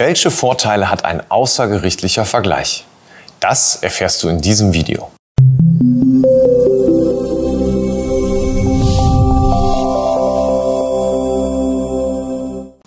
Welche Vorteile hat ein außergerichtlicher Vergleich? Das erfährst du in diesem Video.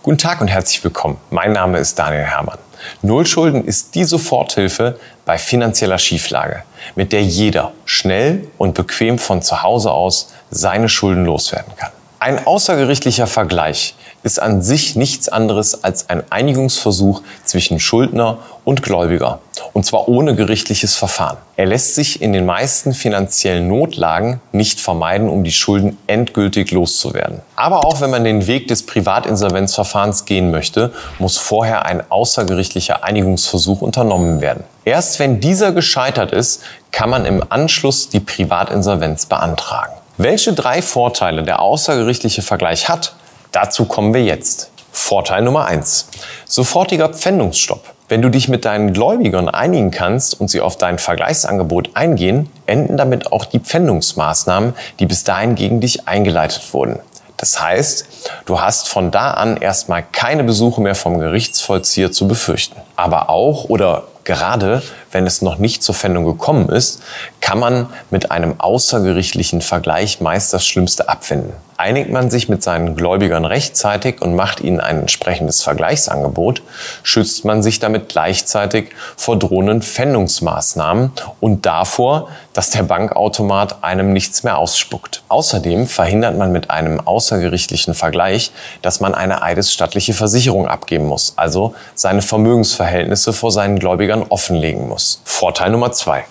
Guten Tag und herzlich willkommen. Mein Name ist Daniel Hermann. Nullschulden ist die Soforthilfe bei finanzieller Schieflage, mit der jeder schnell und bequem von zu Hause aus seine Schulden loswerden kann. Ein außergerichtlicher Vergleich ist an sich nichts anderes als ein Einigungsversuch zwischen Schuldner und Gläubiger, und zwar ohne gerichtliches Verfahren. Er lässt sich in den meisten finanziellen Notlagen nicht vermeiden, um die Schulden endgültig loszuwerden. Aber auch wenn man den Weg des Privatinsolvenzverfahrens gehen möchte, muss vorher ein außergerichtlicher Einigungsversuch unternommen werden. Erst wenn dieser gescheitert ist, kann man im Anschluss die Privatinsolvenz beantragen. Welche drei Vorteile der außergerichtliche Vergleich hat, dazu kommen wir jetzt. Vorteil Nummer eins: Sofortiger Pfändungsstopp. Wenn du dich mit deinen Gläubigern einigen kannst und sie auf dein Vergleichsangebot eingehen, enden damit auch die Pfändungsmaßnahmen, die bis dahin gegen dich eingeleitet wurden. Das heißt, du hast von da an erstmal keine Besuche mehr vom Gerichtsvollzieher zu befürchten. Aber auch oder gerade wenn es noch nicht zur Pfändung gekommen ist, kann man mit einem außergerichtlichen Vergleich meist das Schlimmste abwenden. Einigt man sich mit seinen Gläubigern rechtzeitig und macht ihnen ein entsprechendes Vergleichsangebot, schützt man sich damit gleichzeitig vor drohenden Pfändungsmaßnahmen und davor, dass der Bankautomat einem nichts mehr ausspuckt. Außerdem verhindert man mit einem außergerichtlichen Vergleich, dass man eine eidesstattliche Versicherung abgeben muss, also seine Vermögensverhältnisse vor seinen Gläubigern offenlegen muss. Vorteil Nummer zwei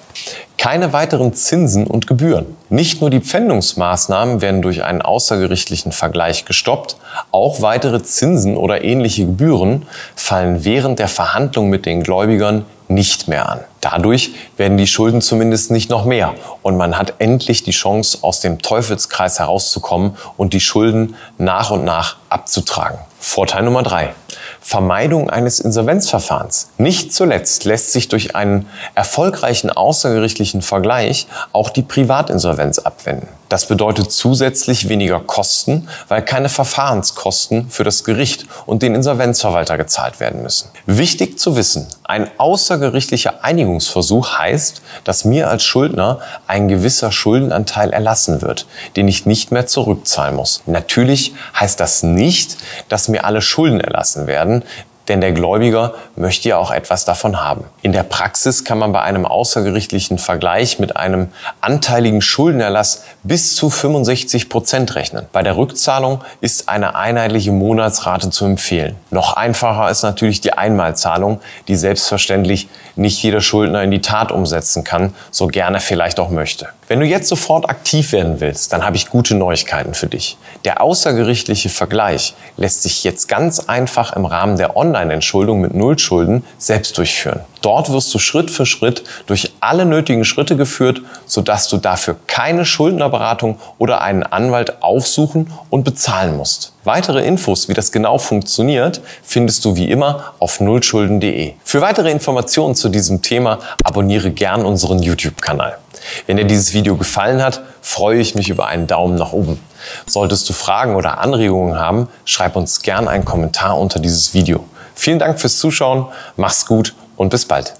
keine weiteren Zinsen und Gebühren. Nicht nur die Pfändungsmaßnahmen werden durch einen außergerichtlichen Vergleich gestoppt, auch weitere Zinsen oder ähnliche Gebühren fallen während der Verhandlung mit den Gläubigern nicht mehr an. Dadurch werden die Schulden zumindest nicht noch mehr und man hat endlich die Chance, aus dem Teufelskreis herauszukommen und die Schulden nach und nach abzutragen. Vorteil Nummer drei. Vermeidung eines Insolvenzverfahrens. Nicht zuletzt lässt sich durch einen erfolgreichen außergerichtlichen Vergleich auch die Privatinsolvenz abwenden. Das bedeutet zusätzlich weniger Kosten, weil keine Verfahrenskosten für das Gericht und den Insolvenzverwalter gezahlt werden müssen. Wichtig zu wissen, ein außergerichtlicher Einigungsversuch heißt, dass mir als Schuldner ein gewisser Schuldenanteil erlassen wird, den ich nicht mehr zurückzahlen muss. Natürlich heißt das nicht, dass mir alle Schulden erlassen werden, denn der Gläubiger möchte ja auch etwas davon haben. In der Praxis kann man bei einem außergerichtlichen Vergleich mit einem anteiligen Schuldenerlass bis zu 65 Prozent rechnen. Bei der Rückzahlung ist eine einheitliche Monatsrate zu empfehlen. Noch einfacher ist natürlich die Einmalzahlung, die selbstverständlich nicht jeder Schuldner in die Tat umsetzen kann, so gerne vielleicht auch möchte. Wenn du jetzt sofort aktiv werden willst, dann habe ich gute Neuigkeiten für dich. Der außergerichtliche Vergleich lässt sich jetzt ganz einfach im Rahmen der Online Online-Entschuldung mit Nullschulden selbst durchführen. Dort wirst du Schritt für Schritt durch alle nötigen Schritte geführt, sodass du dafür keine Schuldnerberatung oder einen Anwalt aufsuchen und bezahlen musst. Weitere Infos, wie das genau funktioniert, findest du wie immer auf nullschulden.de. Für weitere Informationen zu diesem Thema abonniere gern unseren YouTube-Kanal. Wenn dir dieses Video gefallen hat, freue ich mich über einen Daumen nach oben. Solltest du Fragen oder Anregungen haben, schreib uns gern einen Kommentar unter dieses Video. Vielen Dank fürs Zuschauen, mach's gut und bis bald.